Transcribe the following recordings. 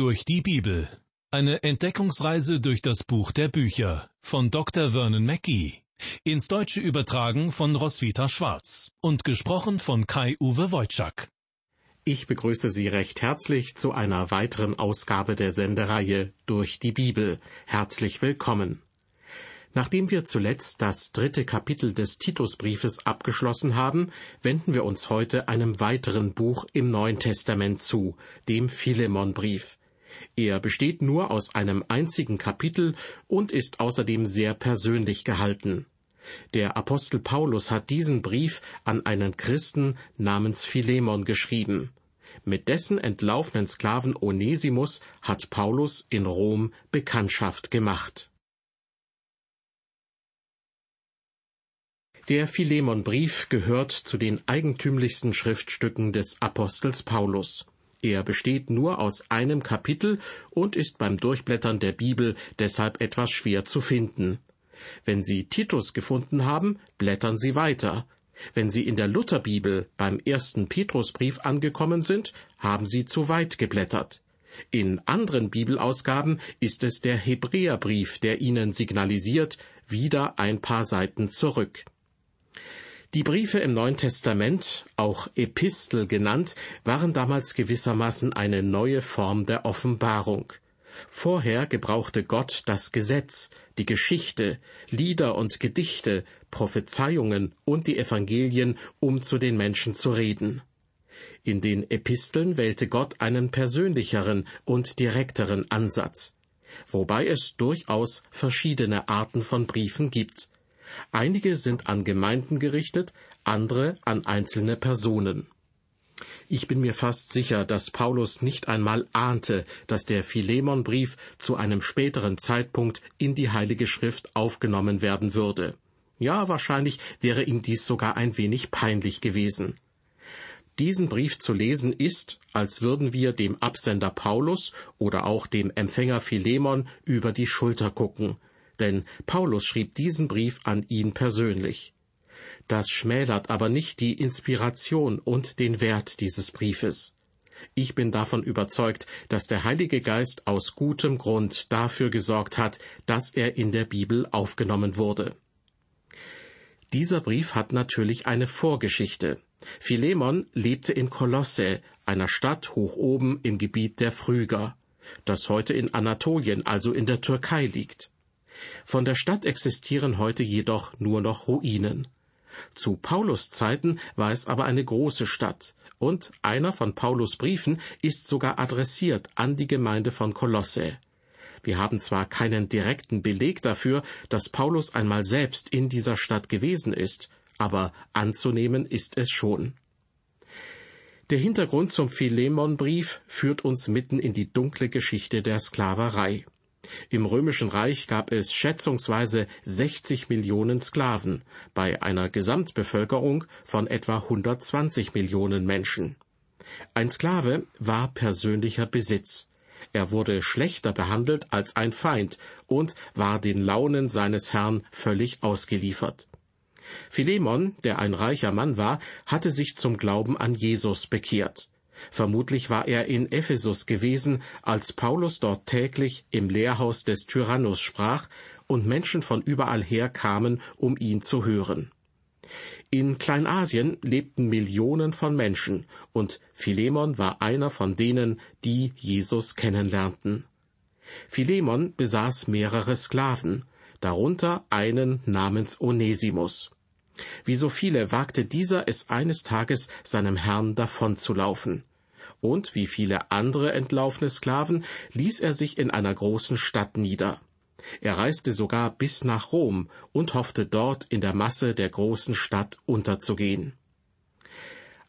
Durch die Bibel. Eine Entdeckungsreise durch das Buch der Bücher von Dr. Vernon Mackey. Ins Deutsche übertragen von Roswitha Schwarz und gesprochen von Kai-Uwe Wojczak. Ich begrüße Sie recht herzlich zu einer weiteren Ausgabe der Sendereihe Durch die Bibel. Herzlich willkommen. Nachdem wir zuletzt das dritte Kapitel des Titusbriefes abgeschlossen haben, wenden wir uns heute einem weiteren Buch im Neuen Testament zu, dem Philemonbrief. Er besteht nur aus einem einzigen Kapitel und ist außerdem sehr persönlich gehalten. Der Apostel Paulus hat diesen Brief an einen Christen namens Philemon geschrieben. Mit dessen entlaufenen Sklaven Onesimus hat Paulus in Rom Bekanntschaft gemacht. Der Philemonbrief gehört zu den eigentümlichsten Schriftstücken des Apostels Paulus. Er besteht nur aus einem Kapitel und ist beim Durchblättern der Bibel deshalb etwas schwer zu finden. Wenn Sie Titus gefunden haben, blättern Sie weiter. Wenn Sie in der Lutherbibel beim ersten Petrusbrief angekommen sind, haben Sie zu weit geblättert. In anderen Bibelausgaben ist es der Hebräerbrief, der Ihnen signalisiert, wieder ein paar Seiten zurück. Die Briefe im Neuen Testament, auch Epistel genannt, waren damals gewissermaßen eine neue Form der Offenbarung. Vorher gebrauchte Gott das Gesetz, die Geschichte, Lieder und Gedichte, Prophezeiungen und die Evangelien, um zu den Menschen zu reden. In den Episteln wählte Gott einen persönlicheren und direkteren Ansatz, wobei es durchaus verschiedene Arten von Briefen gibt. Einige sind an Gemeinden gerichtet, andere an einzelne Personen. Ich bin mir fast sicher, dass Paulus nicht einmal ahnte, dass der Philemonbrief zu einem späteren Zeitpunkt in die Heilige Schrift aufgenommen werden würde. Ja, wahrscheinlich wäre ihm dies sogar ein wenig peinlich gewesen. Diesen Brief zu lesen ist, als würden wir dem Absender Paulus oder auch dem Empfänger Philemon über die Schulter gucken, denn Paulus schrieb diesen Brief an ihn persönlich. Das schmälert aber nicht die Inspiration und den Wert dieses Briefes. Ich bin davon überzeugt, dass der Heilige Geist aus gutem Grund dafür gesorgt hat, dass er in der Bibel aufgenommen wurde. Dieser Brief hat natürlich eine Vorgeschichte. Philemon lebte in Kolosse, einer Stadt hoch oben im Gebiet der Phryger, das heute in Anatolien, also in der Türkei liegt. Von der Stadt existieren heute jedoch nur noch Ruinen. Zu Paulus Zeiten war es aber eine große Stadt, und einer von Paulus Briefen ist sogar adressiert an die Gemeinde von Kolosse. Wir haben zwar keinen direkten Beleg dafür, dass Paulus einmal selbst in dieser Stadt gewesen ist, aber anzunehmen ist es schon. Der Hintergrund zum Philemonbrief führt uns mitten in die dunkle Geschichte der Sklaverei. Im Römischen Reich gab es schätzungsweise 60 Millionen Sklaven bei einer Gesamtbevölkerung von etwa 120 Millionen Menschen. Ein Sklave war persönlicher Besitz. Er wurde schlechter behandelt als ein Feind und war den Launen seines Herrn völlig ausgeliefert. Philemon, der ein reicher Mann war, hatte sich zum Glauben an Jesus bekehrt. Vermutlich war er in Ephesus gewesen, als Paulus dort täglich im Lehrhaus des Tyrannus sprach und Menschen von überall her kamen, um ihn zu hören. In Kleinasien lebten Millionen von Menschen, und Philemon war einer von denen, die Jesus kennenlernten. Philemon besaß mehrere Sklaven, darunter einen namens Onesimus. Wie so viele wagte dieser es eines Tages seinem Herrn davonzulaufen und wie viele andere entlaufene Sklaven ließ er sich in einer großen Stadt nieder. Er reiste sogar bis nach Rom und hoffte dort in der Masse der großen Stadt unterzugehen.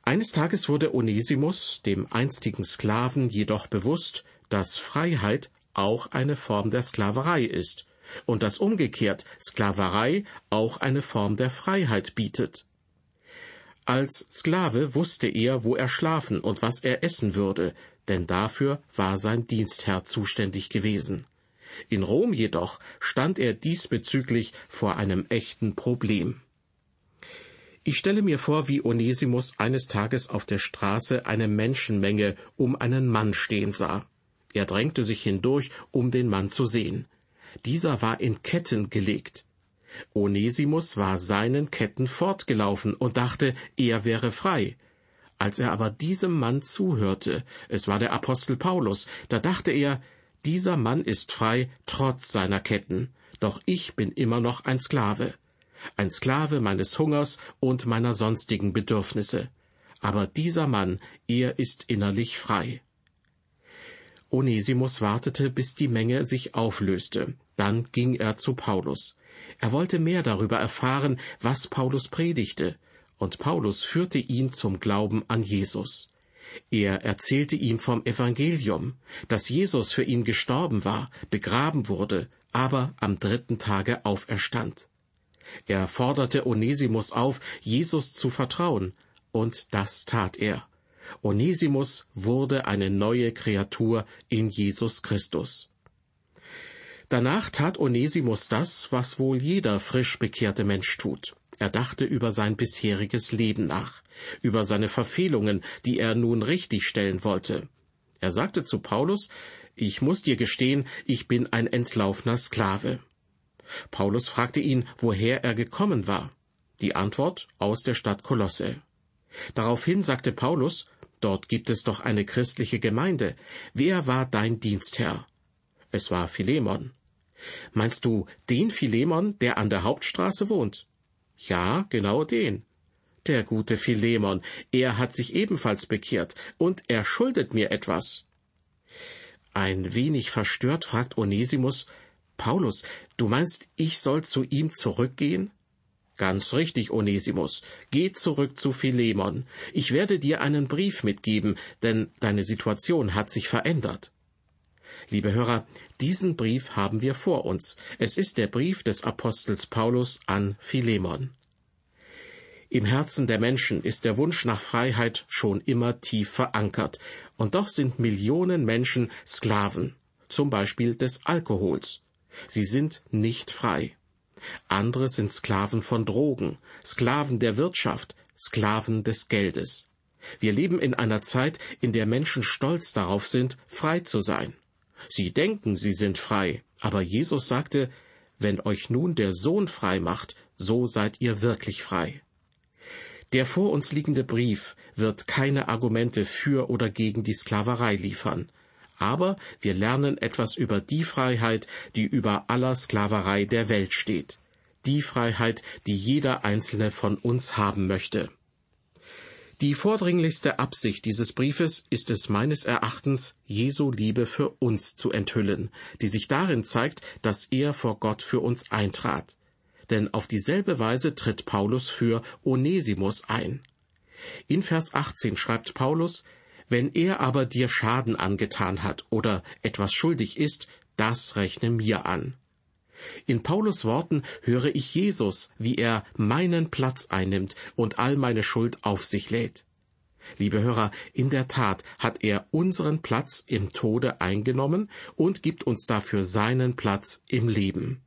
Eines Tages wurde Onesimus, dem einstigen Sklaven, jedoch bewusst, dass Freiheit auch eine Form der Sklaverei ist und dass umgekehrt Sklaverei auch eine Form der Freiheit bietet. Als Sklave wusste er, wo er schlafen und was er essen würde, denn dafür war sein Dienstherr zuständig gewesen. In Rom jedoch stand er diesbezüglich vor einem echten Problem. Ich stelle mir vor, wie Onesimus eines Tages auf der Straße eine Menschenmenge um einen Mann stehen sah. Er drängte sich hindurch, um den Mann zu sehen. Dieser war in Ketten gelegt. Onesimus war seinen Ketten fortgelaufen und dachte, er wäre frei. Als er aber diesem Mann zuhörte, es war der Apostel Paulus, da dachte er, dieser Mann ist frei trotz seiner Ketten, doch ich bin immer noch ein Sklave, ein Sklave meines Hungers und meiner sonstigen Bedürfnisse. Aber dieser Mann, er ist innerlich frei. Onesimus wartete, bis die Menge sich auflöste. Dann ging er zu Paulus. Er wollte mehr darüber erfahren, was Paulus predigte, und Paulus führte ihn zum Glauben an Jesus. Er erzählte ihm vom Evangelium, dass Jesus für ihn gestorben war, begraben wurde, aber am dritten Tage auferstand. Er forderte Onesimus auf, Jesus zu vertrauen, und das tat er. Onesimus wurde eine neue Kreatur in Jesus Christus. Danach tat Onesimus das, was wohl jeder frisch bekehrte Mensch tut. Er dachte über sein bisheriges Leben nach, über seine Verfehlungen, die er nun richtigstellen wollte. Er sagte zu Paulus, ich muss dir gestehen, ich bin ein entlaufener Sklave. Paulus fragte ihn, woher er gekommen war. Die Antwort aus der Stadt Kolosse. Daraufhin sagte Paulus, dort gibt es doch eine christliche Gemeinde. Wer war dein Dienstherr? Es war Philemon. Meinst du den Philemon, der an der Hauptstraße wohnt? Ja, genau den. Der gute Philemon, er hat sich ebenfalls bekehrt, und er schuldet mir etwas. Ein wenig verstört fragt Onesimus, Paulus, du meinst, ich soll zu ihm zurückgehen? Ganz richtig, Onesimus. Geh zurück zu Philemon. Ich werde dir einen Brief mitgeben, denn deine Situation hat sich verändert. Liebe Hörer, diesen Brief haben wir vor uns. Es ist der Brief des Apostels Paulus an Philemon. Im Herzen der Menschen ist der Wunsch nach Freiheit schon immer tief verankert, und doch sind Millionen Menschen Sklaven, zum Beispiel des Alkohols. Sie sind nicht frei. Andere sind Sklaven von Drogen, Sklaven der Wirtschaft, Sklaven des Geldes. Wir leben in einer Zeit, in der Menschen stolz darauf sind, frei zu sein. Sie denken, sie sind frei, aber Jesus sagte, wenn euch nun der Sohn frei macht, so seid ihr wirklich frei. Der vor uns liegende Brief wird keine Argumente für oder gegen die Sklaverei liefern, aber wir lernen etwas über die Freiheit, die über aller Sklaverei der Welt steht, die Freiheit, die jeder einzelne von uns haben möchte. Die vordringlichste Absicht dieses Briefes ist es meines Erachtens, Jesu Liebe für uns zu enthüllen, die sich darin zeigt, dass er vor Gott für uns eintrat. Denn auf dieselbe Weise tritt Paulus für Onesimus ein. In Vers 18 schreibt Paulus, wenn er aber dir Schaden angetan hat oder etwas schuldig ist, das rechne mir an. In Paulus Worten höre ich Jesus, wie er meinen Platz einnimmt und all meine Schuld auf sich lädt. Liebe Hörer, in der Tat hat er unseren Platz im Tode eingenommen und gibt uns dafür seinen Platz im Leben.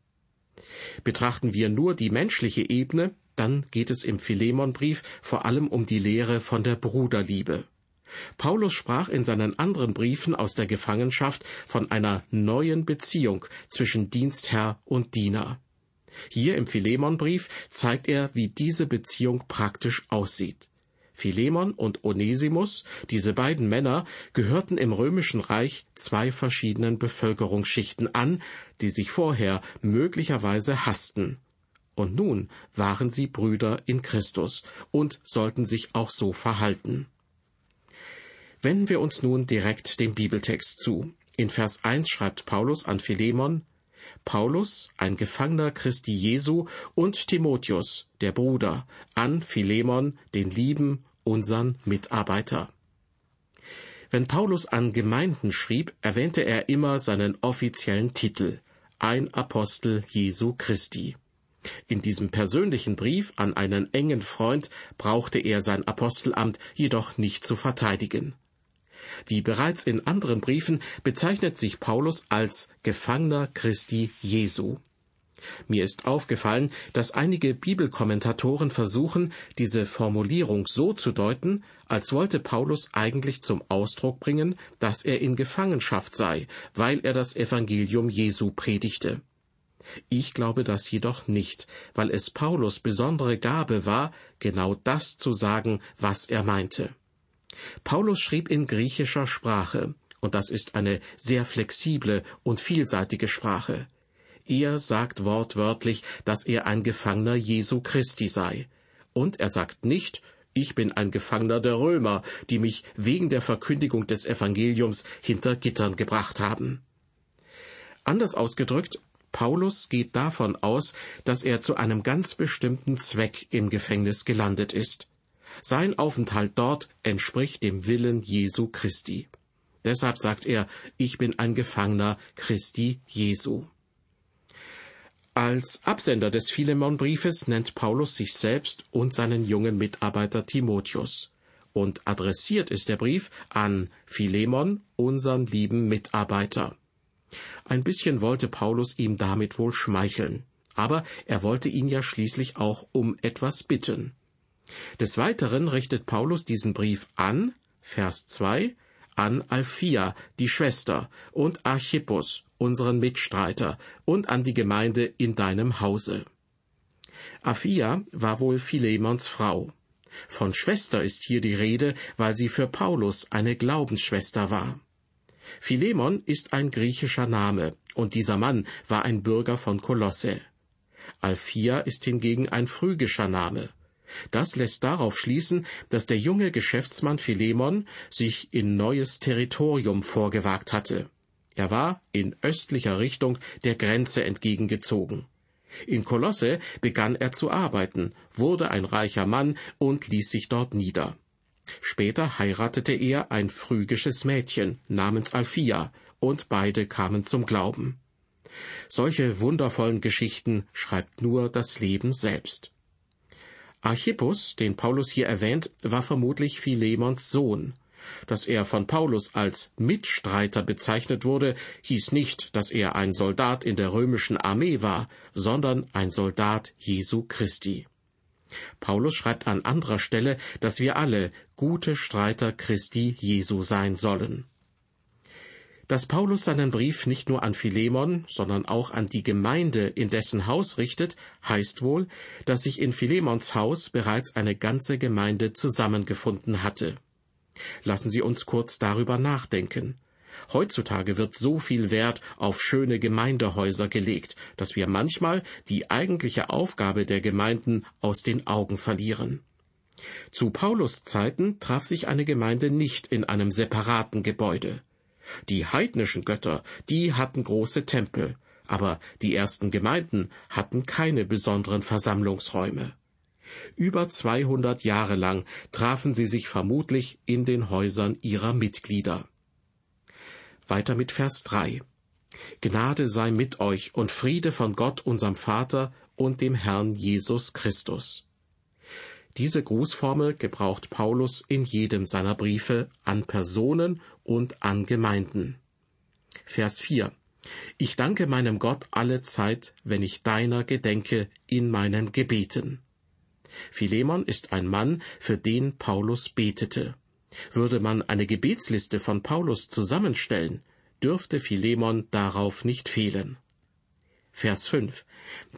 Betrachten wir nur die menschliche Ebene, dann geht es im Philemonbrief vor allem um die Lehre von der Bruderliebe. Paulus sprach in seinen anderen Briefen aus der Gefangenschaft von einer neuen Beziehung zwischen Dienstherr und Diener. Hier im Philemonbrief zeigt er, wie diese Beziehung praktisch aussieht. Philemon und Onesimus, diese beiden Männer, gehörten im römischen Reich zwei verschiedenen Bevölkerungsschichten an, die sich vorher möglicherweise hassten. Und nun waren sie Brüder in Christus und sollten sich auch so verhalten. Wenden wir uns nun direkt dem Bibeltext zu. In Vers 1 schreibt Paulus an Philemon, Paulus, ein Gefangener Christi Jesu, und Timotheus, der Bruder, an Philemon, den lieben, unsern Mitarbeiter. Wenn Paulus an Gemeinden schrieb, erwähnte er immer seinen offiziellen Titel, ein Apostel Jesu Christi. In diesem persönlichen Brief an einen engen Freund brauchte er sein Apostelamt jedoch nicht zu verteidigen. Wie bereits in anderen Briefen bezeichnet sich Paulus als Gefangener Christi Jesu. Mir ist aufgefallen, dass einige Bibelkommentatoren versuchen, diese Formulierung so zu deuten, als wollte Paulus eigentlich zum Ausdruck bringen, dass er in Gefangenschaft sei, weil er das Evangelium Jesu predigte. Ich glaube das jedoch nicht, weil es Paulus besondere Gabe war, genau das zu sagen, was er meinte. Paulus schrieb in griechischer Sprache, und das ist eine sehr flexible und vielseitige Sprache. Er sagt wortwörtlich, dass er ein Gefangener Jesu Christi sei. Und er sagt nicht, ich bin ein Gefangener der Römer, die mich wegen der Verkündigung des Evangeliums hinter Gittern gebracht haben. Anders ausgedrückt, Paulus geht davon aus, dass er zu einem ganz bestimmten Zweck im Gefängnis gelandet ist. Sein Aufenthalt dort entspricht dem Willen Jesu Christi. Deshalb sagt er, ich bin ein Gefangener Christi Jesu. Als Absender des Philemonbriefes nennt Paulus sich selbst und seinen jungen Mitarbeiter Timotheus. Und adressiert ist der Brief an Philemon, unseren lieben Mitarbeiter. Ein bisschen wollte Paulus ihm damit wohl schmeicheln, aber er wollte ihn ja schließlich auch um etwas bitten. Des Weiteren richtet Paulus diesen Brief an, Vers 2, an Alphia, die Schwester, und Archippus, unseren Mitstreiter, und an die Gemeinde in deinem Hause. Aphia war wohl Philemons Frau. Von Schwester ist hier die Rede, weil sie für Paulus eine Glaubensschwester war. Philemon ist ein griechischer Name, und dieser Mann war ein Bürger von Kolosse. Alphia ist hingegen ein phrygischer Name. Das lässt darauf schließen, dass der junge Geschäftsmann Philemon sich in neues Territorium vorgewagt hatte. Er war in östlicher Richtung der Grenze entgegengezogen. In Kolosse begann er zu arbeiten, wurde ein reicher Mann und ließ sich dort nieder. Später heiratete er ein phrygisches Mädchen namens Alphia, und beide kamen zum Glauben. Solche wundervollen Geschichten schreibt nur das Leben selbst. Archippus, den Paulus hier erwähnt, war vermutlich Philemons Sohn. Dass er von Paulus als Mitstreiter bezeichnet wurde, hieß nicht, dass er ein Soldat in der römischen Armee war, sondern ein Soldat Jesu Christi. Paulus schreibt an anderer Stelle, dass wir alle gute Streiter Christi Jesu sein sollen. Dass Paulus seinen Brief nicht nur an Philemon, sondern auch an die Gemeinde in dessen Haus richtet, heißt wohl, dass sich in Philemons Haus bereits eine ganze Gemeinde zusammengefunden hatte. Lassen Sie uns kurz darüber nachdenken. Heutzutage wird so viel Wert auf schöne Gemeindehäuser gelegt, dass wir manchmal die eigentliche Aufgabe der Gemeinden aus den Augen verlieren. Zu Paulus Zeiten traf sich eine Gemeinde nicht in einem separaten Gebäude. Die heidnischen Götter, die hatten große Tempel, aber die ersten Gemeinden hatten keine besonderen Versammlungsräume. Über 200 Jahre lang trafen sie sich vermutlich in den Häusern ihrer Mitglieder. Weiter mit Vers 3. Gnade sei mit euch und Friede von Gott, unserem Vater und dem Herrn Jesus Christus. Diese Grußformel gebraucht Paulus in jedem seiner Briefe an Personen und an Gemeinden. Vers 4. Ich danke meinem Gott alle Zeit, wenn ich deiner gedenke in meinen Gebeten. Philemon ist ein Mann, für den Paulus betete. Würde man eine Gebetsliste von Paulus zusammenstellen, dürfte Philemon darauf nicht fehlen. Vers 5.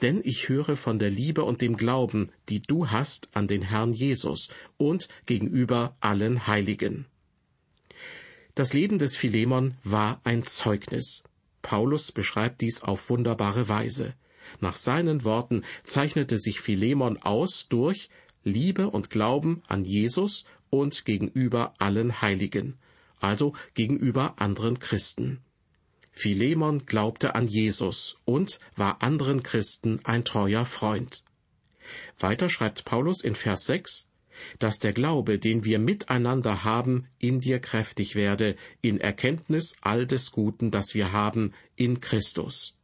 Denn ich höre von der Liebe und dem Glauben, die du hast an den Herrn Jesus und gegenüber allen Heiligen. Das Leben des Philemon war ein Zeugnis. Paulus beschreibt dies auf wunderbare Weise. Nach seinen Worten zeichnete sich Philemon aus durch Liebe und Glauben an Jesus und gegenüber allen Heiligen, also gegenüber anderen Christen. Philemon glaubte an Jesus und war anderen Christen ein treuer Freund. Weiter schreibt Paulus in Vers 6, dass der Glaube, den wir miteinander haben, in dir kräftig werde, in Erkenntnis all des Guten, das wir haben, in Christus.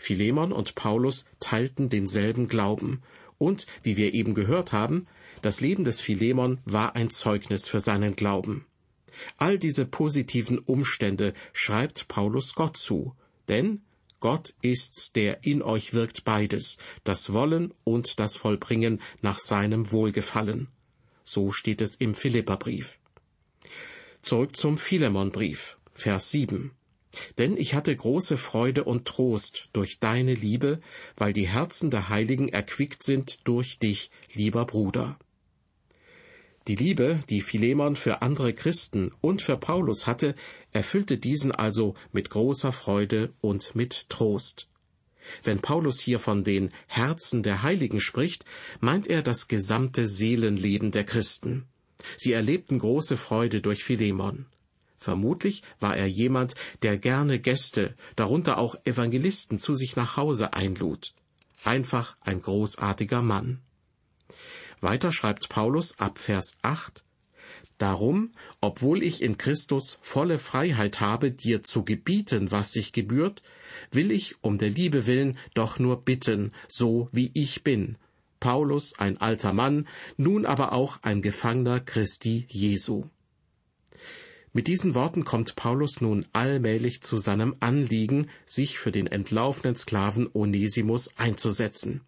Philemon und Paulus teilten denselben Glauben, und, wie wir eben gehört haben, das Leben des Philemon war ein Zeugnis für seinen Glauben. All diese positiven Umstände schreibt Paulus Gott zu, denn Gott ist's, der in euch wirkt beides, das Wollen und das Vollbringen nach seinem Wohlgefallen. So steht es im Philipperbrief. Zurück zum Philemonbrief, Vers 7. Denn ich hatte große Freude und Trost durch deine Liebe, weil die Herzen der Heiligen erquickt sind durch dich, lieber Bruder. Die Liebe, die Philemon für andere Christen und für Paulus hatte, erfüllte diesen also mit großer Freude und mit Trost. Wenn Paulus hier von den Herzen der Heiligen spricht, meint er das gesamte Seelenleben der Christen. Sie erlebten große Freude durch Philemon. Vermutlich war er jemand, der gerne Gäste, darunter auch Evangelisten, zu sich nach Hause einlud. Einfach ein großartiger Mann. Weiter schreibt Paulus ab Vers 8, Darum, obwohl ich in Christus volle Freiheit habe, dir zu gebieten, was sich gebührt, will ich um der Liebe willen doch nur bitten, so wie ich bin. Paulus, ein alter Mann, nun aber auch ein Gefangener Christi Jesu. Mit diesen Worten kommt Paulus nun allmählich zu seinem Anliegen, sich für den entlaufenen Sklaven Onesimus einzusetzen.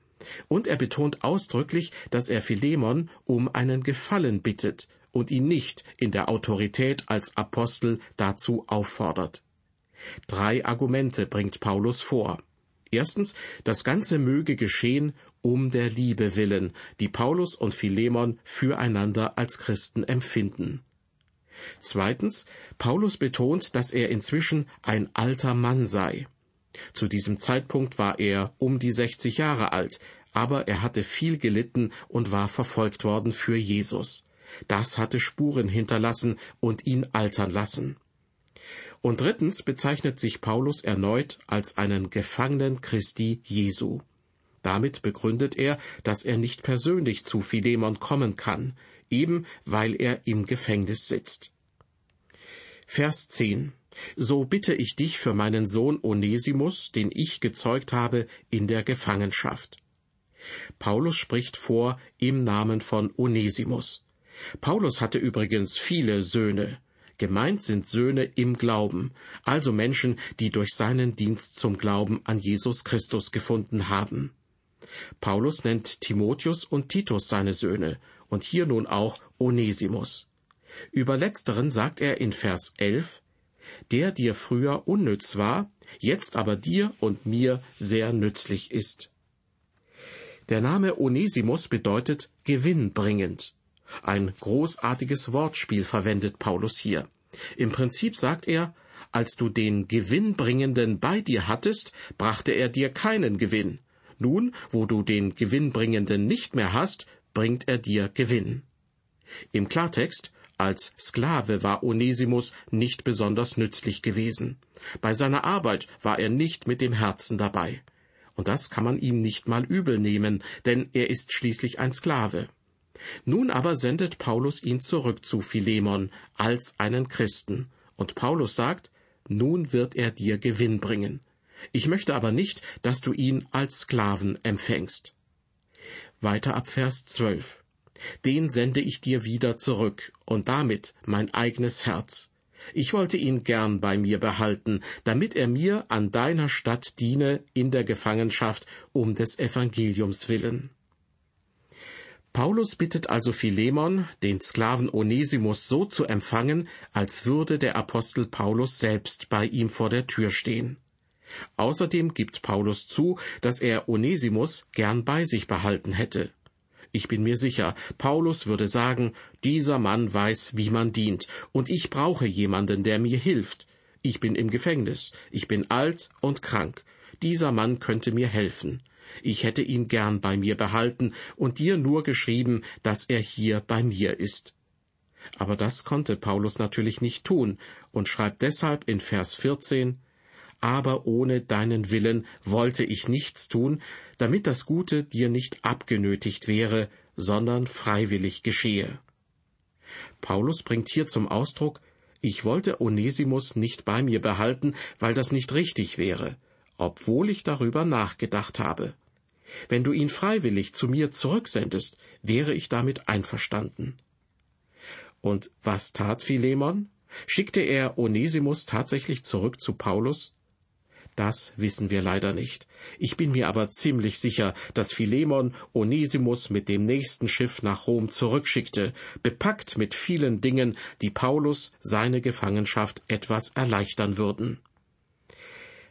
Und er betont ausdrücklich, dass er Philemon um einen Gefallen bittet und ihn nicht in der Autorität als Apostel dazu auffordert. Drei Argumente bringt Paulus vor. Erstens, das Ganze möge geschehen um der Liebe willen, die Paulus und Philemon füreinander als Christen empfinden. Zweitens, Paulus betont, dass er inzwischen ein alter Mann sei. Zu diesem Zeitpunkt war er um die 60 Jahre alt, aber er hatte viel gelitten und war verfolgt worden für Jesus. Das hatte Spuren hinterlassen und ihn altern lassen. Und drittens bezeichnet sich Paulus erneut als einen Gefangenen Christi Jesu. Damit begründet er, dass er nicht persönlich zu Philemon kommen kann, eben weil er im Gefängnis sitzt. Vers 10 so bitte ich dich für meinen Sohn Onesimus, den ich gezeugt habe in der Gefangenschaft. Paulus spricht vor im Namen von Onesimus. Paulus hatte übrigens viele Söhne. Gemeint sind Söhne im Glauben, also Menschen, die durch seinen Dienst zum Glauben an Jesus Christus gefunden haben. Paulus nennt Timotheus und Titus seine Söhne und hier nun auch Onesimus. Über letzteren sagt er in Vers 11, der dir früher unnütz war, jetzt aber dir und mir sehr nützlich ist. Der Name Onesimus bedeutet gewinnbringend. Ein großartiges Wortspiel verwendet Paulus hier. Im Prinzip sagt er, als du den Gewinnbringenden bei dir hattest, brachte er dir keinen Gewinn. Nun, wo du den Gewinnbringenden nicht mehr hast, bringt er dir Gewinn. Im Klartext, als Sklave war Onesimus nicht besonders nützlich gewesen. Bei seiner Arbeit war er nicht mit dem Herzen dabei. Und das kann man ihm nicht mal übel nehmen, denn er ist schließlich ein Sklave. Nun aber sendet Paulus ihn zurück zu Philemon als einen Christen, und Paulus sagt, nun wird er dir Gewinn bringen. Ich möchte aber nicht, dass du ihn als Sklaven empfängst. Weiter ab Vers 12 den sende ich dir wieder zurück, und damit mein eigenes Herz. Ich wollte ihn gern bei mir behalten, damit er mir an deiner Stadt diene in der Gefangenschaft um des Evangeliums willen. Paulus bittet also Philemon, den Sklaven Onesimus so zu empfangen, als würde der Apostel Paulus selbst bei ihm vor der Tür stehen. Außerdem gibt Paulus zu, dass er Onesimus gern bei sich behalten hätte. Ich bin mir sicher, Paulus würde sagen, dieser Mann weiß, wie man dient, und ich brauche jemanden, der mir hilft. Ich bin im Gefängnis, ich bin alt und krank. Dieser Mann könnte mir helfen. Ich hätte ihn gern bei mir behalten und dir nur geschrieben, dass er hier bei mir ist. Aber das konnte Paulus natürlich nicht tun und schreibt deshalb in Vers 14, aber ohne deinen Willen wollte ich nichts tun, damit das Gute dir nicht abgenötigt wäre, sondern freiwillig geschehe. Paulus bringt hier zum Ausdruck, ich wollte Onesimus nicht bei mir behalten, weil das nicht richtig wäre, obwohl ich darüber nachgedacht habe. Wenn du ihn freiwillig zu mir zurücksendest, wäre ich damit einverstanden. Und was tat Philemon? Schickte er Onesimus tatsächlich zurück zu Paulus? Das wissen wir leider nicht. Ich bin mir aber ziemlich sicher, dass Philemon Onesimus mit dem nächsten Schiff nach Rom zurückschickte, bepackt mit vielen Dingen, die Paulus seine Gefangenschaft etwas erleichtern würden.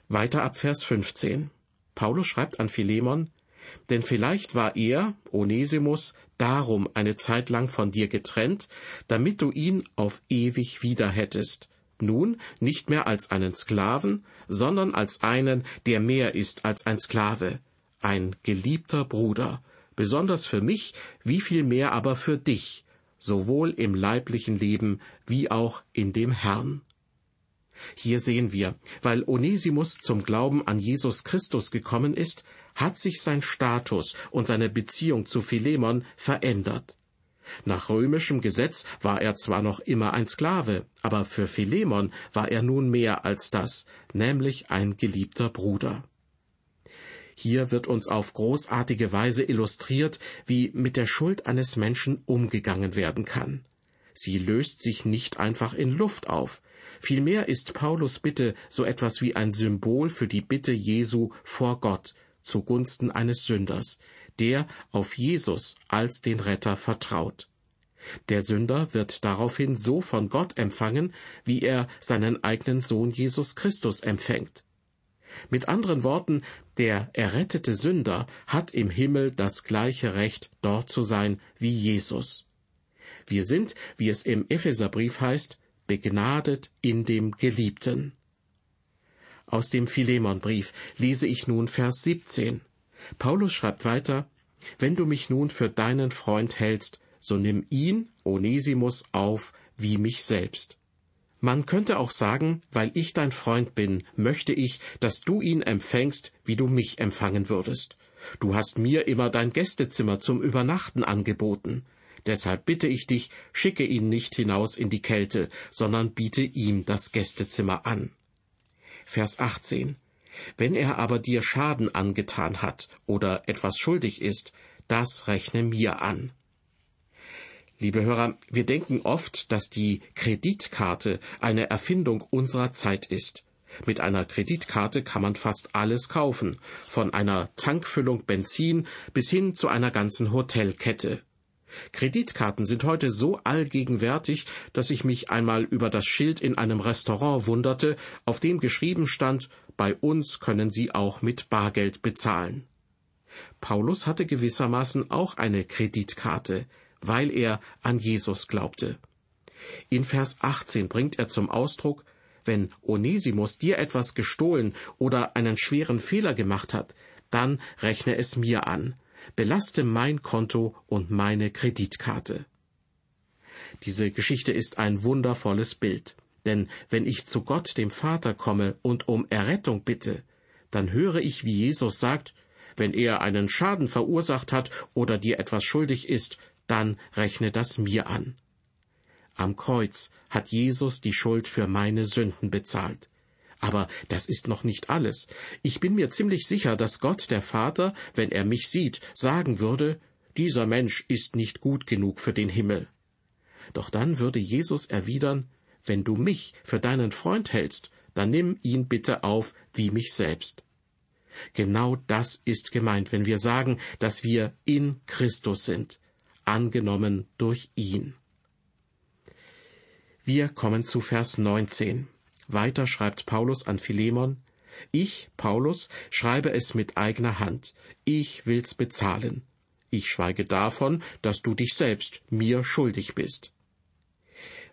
Weiter ab Vers 15. Paulus schreibt an Philemon, denn vielleicht war er, Onesimus, darum eine Zeit lang von dir getrennt, damit du ihn auf ewig wieder hättest, nun nicht mehr als einen Sklaven, sondern als einen, der mehr ist als ein Sklave, ein geliebter Bruder, besonders für mich, wie viel mehr aber für dich, sowohl im leiblichen Leben wie auch in dem Herrn. Hier sehen wir, weil Onesimus zum Glauben an Jesus Christus gekommen ist, hat sich sein Status und seine Beziehung zu Philemon verändert. Nach römischem Gesetz war er zwar noch immer ein Sklave, aber für Philemon war er nun mehr als das, nämlich ein geliebter Bruder. Hier wird uns auf großartige Weise illustriert, wie mit der Schuld eines Menschen umgegangen werden kann. Sie löst sich nicht einfach in Luft auf. Vielmehr ist Paulus Bitte so etwas wie ein Symbol für die Bitte Jesu vor Gott zugunsten eines Sünders, der auf Jesus als den Retter vertraut. Der Sünder wird daraufhin so von Gott empfangen, wie er seinen eigenen Sohn Jesus Christus empfängt. Mit anderen Worten, der errettete Sünder hat im Himmel das gleiche Recht, dort zu sein wie Jesus. Wir sind, wie es im Epheserbrief heißt, begnadet in dem Geliebten. Aus dem Philemonbrief lese ich nun Vers 17. Paulus schreibt weiter, Wenn du mich nun für deinen Freund hältst, so nimm ihn, Onesimus, auf wie mich selbst. Man könnte auch sagen, weil ich dein Freund bin, möchte ich, dass du ihn empfängst, wie du mich empfangen würdest. Du hast mir immer dein Gästezimmer zum Übernachten angeboten. Deshalb bitte ich dich, schicke ihn nicht hinaus in die Kälte, sondern biete ihm das Gästezimmer an. Vers 18. Wenn er aber dir Schaden angetan hat oder etwas schuldig ist, das rechne mir an. Liebe Hörer, wir denken oft, dass die Kreditkarte eine Erfindung unserer Zeit ist. Mit einer Kreditkarte kann man fast alles kaufen, von einer Tankfüllung Benzin bis hin zu einer ganzen Hotelkette. Kreditkarten sind heute so allgegenwärtig, dass ich mich einmal über das Schild in einem Restaurant wunderte, auf dem geschrieben stand, bei uns können Sie auch mit Bargeld bezahlen. Paulus hatte gewissermaßen auch eine Kreditkarte, weil er an Jesus glaubte. In Vers 18 bringt er zum Ausdruck, wenn Onesimus dir etwas gestohlen oder einen schweren Fehler gemacht hat, dann rechne es mir an belaste mein Konto und meine Kreditkarte. Diese Geschichte ist ein wundervolles Bild, denn wenn ich zu Gott dem Vater komme und um Errettung bitte, dann höre ich, wie Jesus sagt, wenn er einen Schaden verursacht hat oder dir etwas schuldig ist, dann rechne das mir an. Am Kreuz hat Jesus die Schuld für meine Sünden bezahlt. Aber das ist noch nicht alles. Ich bin mir ziemlich sicher, dass Gott der Vater, wenn er mich sieht, sagen würde, dieser Mensch ist nicht gut genug für den Himmel. Doch dann würde Jesus erwidern, wenn du mich für deinen Freund hältst, dann nimm ihn bitte auf wie mich selbst. Genau das ist gemeint, wenn wir sagen, dass wir in Christus sind, angenommen durch ihn. Wir kommen zu Vers 19. Weiter schreibt Paulus an Philemon, ich, Paulus, schreibe es mit eigener Hand. Ich will's bezahlen. Ich schweige davon, dass du dich selbst mir schuldig bist.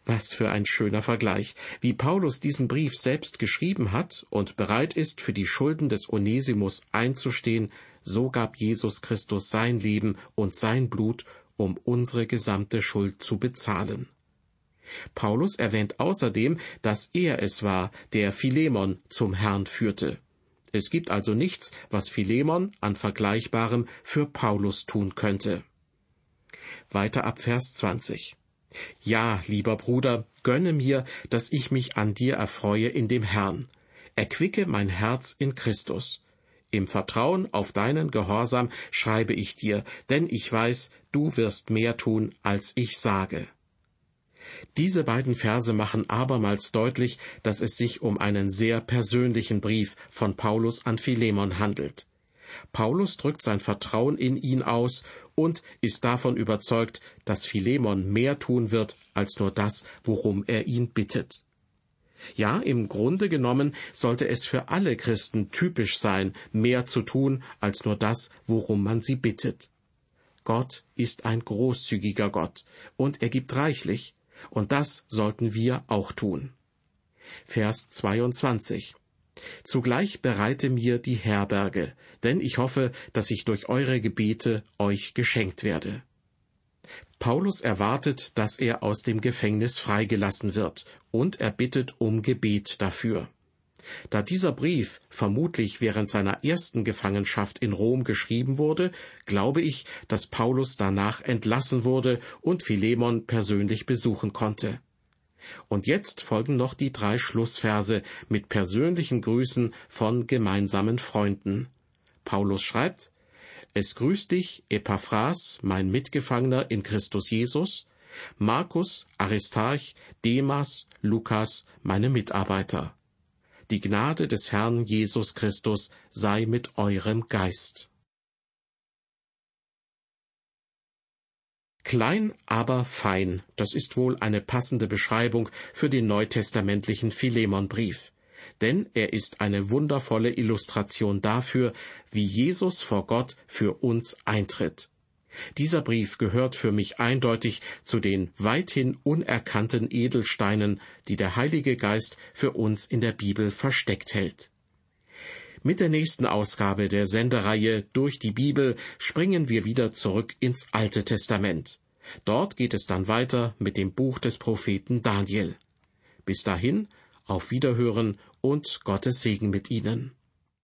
Was für ein schöner Vergleich, wie Paulus diesen Brief selbst geschrieben hat und bereit ist, für die Schulden des Onesimus einzustehen, so gab Jesus Christus sein Leben und sein Blut, um unsere gesamte Schuld zu bezahlen. Paulus erwähnt außerdem, dass er es war, der Philemon zum Herrn führte. Es gibt also nichts, was Philemon an Vergleichbarem für Paulus tun könnte. Weiter ab Vers 20. Ja, lieber Bruder, gönne mir, dass ich mich an dir erfreue in dem Herrn. Erquicke mein Herz in Christus. Im Vertrauen auf deinen Gehorsam schreibe ich dir, denn ich weiß, du wirst mehr tun, als ich sage. Diese beiden Verse machen abermals deutlich, dass es sich um einen sehr persönlichen Brief von Paulus an Philemon handelt. Paulus drückt sein Vertrauen in ihn aus und ist davon überzeugt, dass Philemon mehr tun wird als nur das, worum er ihn bittet. Ja, im Grunde genommen sollte es für alle Christen typisch sein, mehr zu tun als nur das, worum man sie bittet. Gott ist ein großzügiger Gott, und er gibt reichlich, und das sollten wir auch tun. Vers 22 Zugleich bereite mir die Herberge, denn ich hoffe, dass ich durch eure Gebete euch geschenkt werde. Paulus erwartet, dass er aus dem Gefängnis freigelassen wird, und er bittet um Gebet dafür. Da dieser Brief vermutlich während seiner ersten Gefangenschaft in Rom geschrieben wurde, glaube ich, dass Paulus danach entlassen wurde und Philemon persönlich besuchen konnte. Und jetzt folgen noch die drei Schlussverse mit persönlichen Grüßen von gemeinsamen Freunden. Paulus schreibt, Es grüßt dich, Epaphras, mein Mitgefangener in Christus Jesus, Markus, Aristarch, Demas, Lukas, meine Mitarbeiter. Die Gnade des Herrn Jesus Christus sei mit eurem Geist. Klein, aber fein, das ist wohl eine passende Beschreibung für den neutestamentlichen Philemonbrief. Denn er ist eine wundervolle Illustration dafür, wie Jesus vor Gott für uns eintritt. Dieser Brief gehört für mich eindeutig zu den weithin unerkannten Edelsteinen, die der Heilige Geist für uns in der Bibel versteckt hält. Mit der nächsten Ausgabe der Sendereihe Durch die Bibel springen wir wieder zurück ins Alte Testament. Dort geht es dann weiter mit dem Buch des Propheten Daniel. Bis dahin, auf Wiederhören und Gottes Segen mit Ihnen.